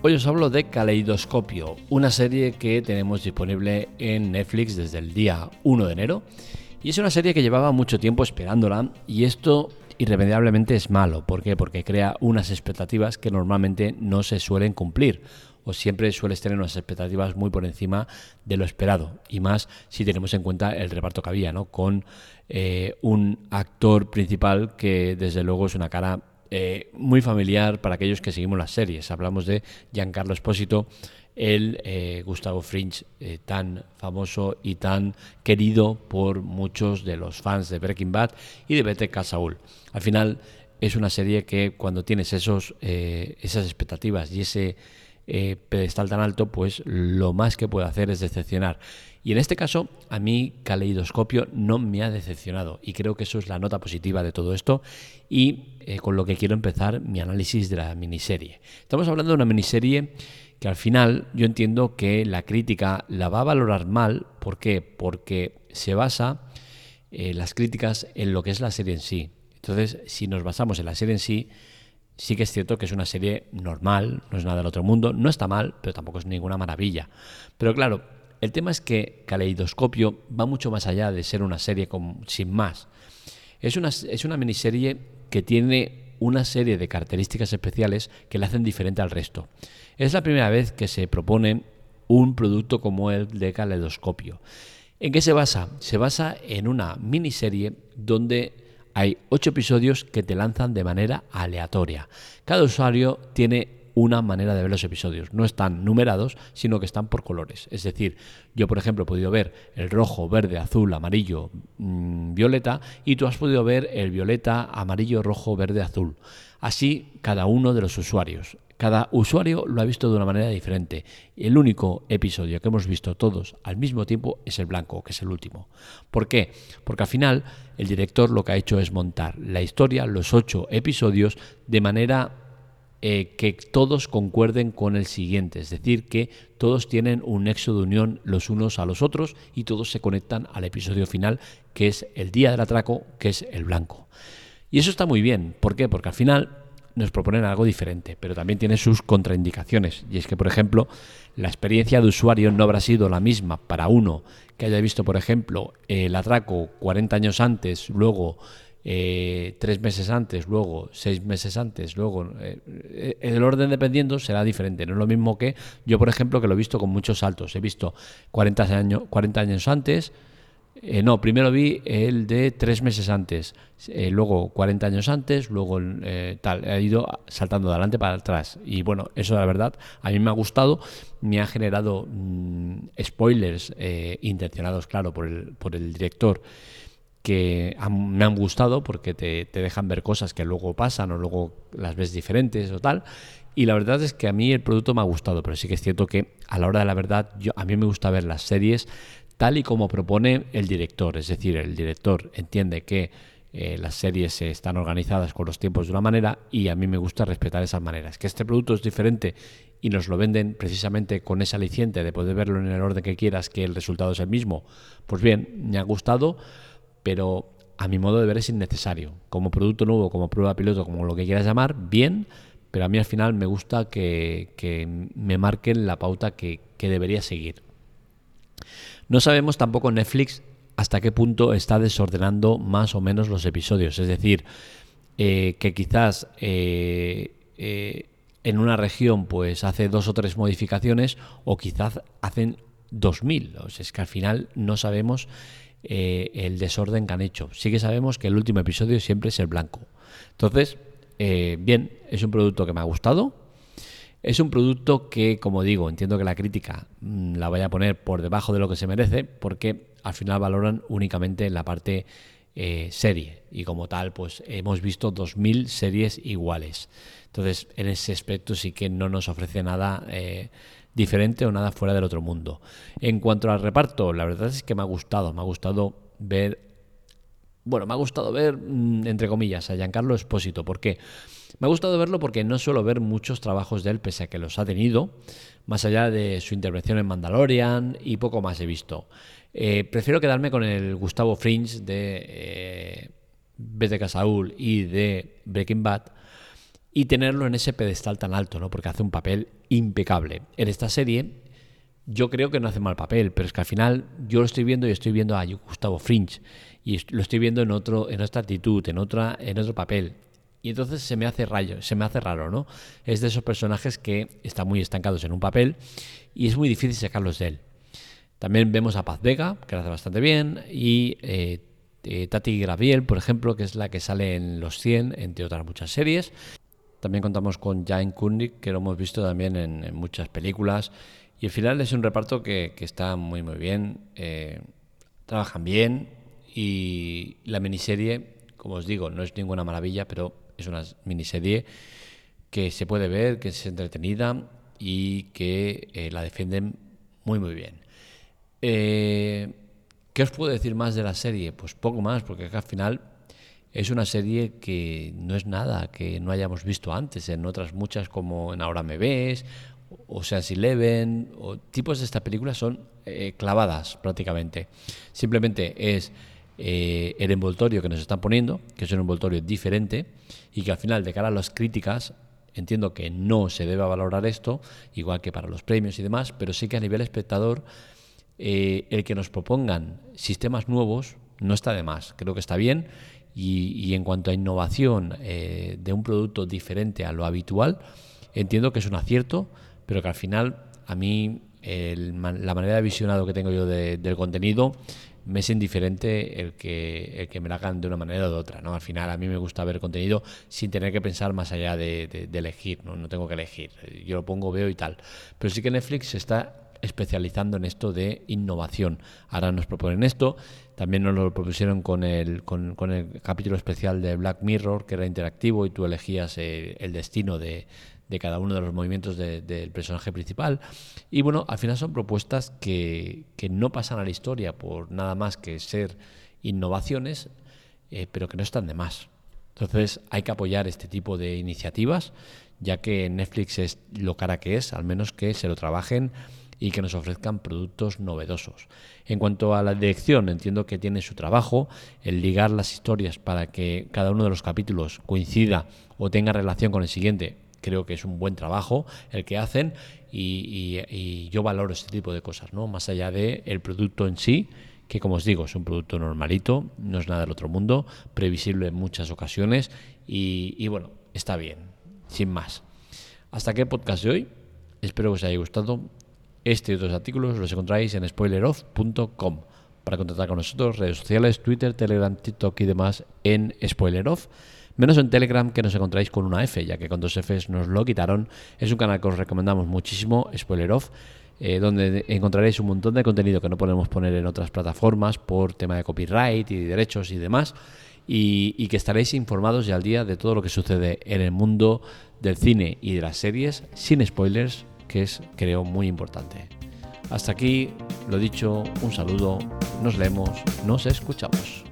Hoy os hablo de Caleidoscopio, una serie que tenemos disponible en Netflix desde el día 1 de enero. Y es una serie que llevaba mucho tiempo esperándola y esto irremediablemente es malo. ¿Por qué? Porque crea unas expectativas que normalmente no se suelen cumplir o siempre sueles tener unas expectativas muy por encima de lo esperado. Y más si tenemos en cuenta el reparto que había, ¿no? Con eh, un actor principal que desde luego es una cara eh, muy familiar para aquellos que seguimos las series. Hablamos de Giancarlo Espósito, el eh, Gustavo Fringe, eh, tan famoso y tan querido por muchos de los fans de Breaking Bad y de BTK Saul. Al final es una serie que cuando tienes esos, esas expectativas y ese pedestal tan alto, pues lo más que puede hacer es decepcionar. Y en este caso, a mí Caleidoscopio no me ha decepcionado y creo que eso es la nota positiva de todo esto y eh, con lo que quiero empezar mi análisis de la miniserie. Estamos hablando de una miniserie que al final yo entiendo que la crítica la va a valorar mal. ¿Por qué? Porque se basa eh, las críticas en lo que es la serie en sí. Entonces, si nos basamos en la serie en sí, sí que es cierto que es una serie normal, no es nada del otro mundo, no está mal, pero tampoco es ninguna maravilla. Pero claro, el tema es que Caleidoscopio va mucho más allá de ser una serie sin más. Es una, es una miniserie que tiene una serie de características especiales que la hacen diferente al resto. Es la primera vez que se propone un producto como el de Caleidoscopio. ¿En qué se basa? Se basa en una miniserie donde hay ocho episodios que te lanzan de manera aleatoria. Cada usuario tiene una manera de ver los episodios. No están numerados, sino que están por colores. Es decir, yo, por ejemplo, he podido ver el rojo, verde, azul, amarillo, mm, violeta, y tú has podido ver el violeta, amarillo, rojo, verde, azul. Así cada uno de los usuarios. Cada usuario lo ha visto de una manera diferente. El único episodio que hemos visto todos al mismo tiempo es el blanco, que es el último. ¿Por qué? Porque al final el director lo que ha hecho es montar la historia, los ocho episodios, de manera eh, que todos concuerden con el siguiente, es decir, que todos tienen un nexo de unión los unos a los otros y todos se conectan al episodio final, que es el día del atraco, que es el blanco. Y eso está muy bien, ¿por qué? Porque al final nos proponen algo diferente, pero también tiene sus contraindicaciones. Y es que, por ejemplo, la experiencia de usuario no habrá sido la misma para uno que haya visto, por ejemplo, el atraco 40 años antes, luego eh, tres meses antes, luego seis meses antes, luego eh, el orden dependiendo será diferente. No es lo mismo que yo, por ejemplo, que lo he visto con muchos saltos. He visto 40 años, 40 años antes. Eh, no, primero vi el de tres meses antes, luego 40 años antes, luego tal. He ido saltando de adelante para atrás. Y bueno, eso la verdad a mí me ha gustado. Me ha generado mm, spoilers intencionados, claro, por el, por el director que me han gustado porque te, dejan ver cosas que luego pasan o luego las ves diferentes o tal. Y la verdad es que a mí el producto me ha gustado, pero sí que es cierto que a la hora de la verdad a mí me gusta ver las series tal y como propone el director. Es decir, el director entiende que eh, las series están organizadas con los tiempos de una manera y a mí me gusta respetar esas maneras. Que este producto es diferente y nos lo venden precisamente con esa aliciente de poder verlo en el orden que quieras, que el resultado es el mismo. Pues bien, me ha gustado pero a mi modo de ver es innecesario. Como producto nuevo, como prueba piloto, como lo que quieras llamar, bien, pero a mí al final me gusta que, me marquen la pauta que, debería seguir. No sabemos tampoco Netflix hasta qué punto está desordenando más o menos los episodios. Es decir, eh, que quizás eh, eh, en una región pues hace dos o tres modificaciones o quizás hacen dos mil. O sea, es que al final no sabemos el desorden que han hecho. Sí que sabemos que el último episodio siempre es el blanco. Entonces, bien, es un producto que me ha gustado. Es un producto que, como digo, entiendo que la crítica mm, la vaya a poner por debajo de lo que se merece, porque al final valoran únicamente la parte eh, serie. Y como tal, pues hemos visto 2.000 series iguales. Entonces, en ese aspecto sí que no nos ofrece nada diferente o nada fuera del otro mundo. En cuanto al reparto, la verdad es que me ha gustado, me ha gustado ver, bueno, me ha gustado ver, mm, entre comillas, a Giancarlo Espósito. ¿Por qué? Me ha gustado verlo porque no suelo ver muchos trabajos de él, pese a que los ha tenido, más allá de su intervención en Mandalorian y poco más he visto. Eh, prefiero quedarme con el Gustavo Fringe de eh, BTK Saul y de Breaking Bad y tenerlo en ese pedestal tan alto, ¿no? Porque hace un papel impecable. En esta serie yo creo que no hace mal papel, pero es que al final yo lo estoy viendo y estoy viendo a Gustavo Fringe y lo estoy viendo en otro en otra actitud, en otra en otro papel. Y entonces se me hace rayo, se me hace raro, ¿no? Es de esos personajes que están muy estancados en un papel y es muy difícil sacarlos de él. También vemos a Paz Vega, que lo hace bastante bien, y eh, eh, Tati Graviel, por ejemplo, que es la que sale en Los 100, entre otras muchas series. También contamos con Jane Kundig, que lo hemos visto también en muchas películas y al final es un reparto que, está muy, muy bien. Eh, trabajan bien y la miniserie, como os digo, no es ninguna maravilla, pero es una miniserie que se puede ver, que es entretenida y que eh, la defienden muy, muy bien. Eh, ¿Qué os puedo decir más de la serie? Pues poco más, porque al final es una serie que no es nada que no hayamos visto antes en otras muchas como en Ahora me ves o Seas Eleven, o tipos de estas películas son eh, clavadas prácticamente. Simplemente es eh, el envoltorio que nos están poniendo, que es un envoltorio diferente, y que al final, de cara a las críticas, entiendo que no se debe valorar esto, igual que para los premios y demás, pero sí que a nivel espectador, eh, el que nos propongan sistemas nuevos no está de más, creo que está bien. Y, y en cuanto a innovación de un producto diferente a lo habitual, entiendo que es un acierto pero que al final a mí la manera de visionado que tengo yo del contenido me es indiferente el que, el que me lo hagan de una manera o de otra. ¿no? Al final a mí me gusta ver contenido sin tener que pensar más allá de, elegir, ¿no? no tengo que elegir. Yo lo pongo, veo y tal. Pero sí que Netflix está especializando en esto de innovación. Ahora nos proponen esto, también nos lo propusieron con el, con, el capítulo especial de Black Mirror, que era interactivo y tú elegías el destino de, de cada uno de los movimientos del personaje principal. Y bueno, al final son propuestas que, no pasan a la historia por nada más que ser innovaciones, eh, pero que no están de más. Entonces hay que apoyar este tipo de iniciativas, ya que Netflix es lo cara que es, al menos que se lo trabajen y que nos ofrezcan productos novedosos. En cuanto a la dirección, entiendo que tiene su trabajo, el ligar las historias para que cada uno de los capítulos coincida o tenga relación con el siguiente, creo que es un buen trabajo el que hacen y, yo valoro este tipo de cosas, ¿no? Más allá del el producto en sí, que como os digo, es un producto normalito, no es nada del otro mundo, previsible en muchas ocasiones y, bueno, está bien, sin más. Hasta aquí el podcast de hoy. Espero que os haya gustado. Este y otros artículos los encontráis en spoileroff.com. Para contactar con nosotros, redes sociales, Twitter, Telegram, TikTok y demás en Spoileroff menos en Telegram que nos encontráis con una F, ya que con dos Fs nos lo quitaron. Es un canal que os recomendamos muchísimo, Spoiler Off. Eh, donde encontraréis un montón de contenido que no podemos poner en otras plataformas por tema de copyright y derechos y demás, y, y, que estaréis informados y al día de todo lo que sucede en el mundo del cine y de las series sin spoilers, que es creo muy importante. Hasta aquí, lo dicho, un saludo, nos leemos, nos escuchamos.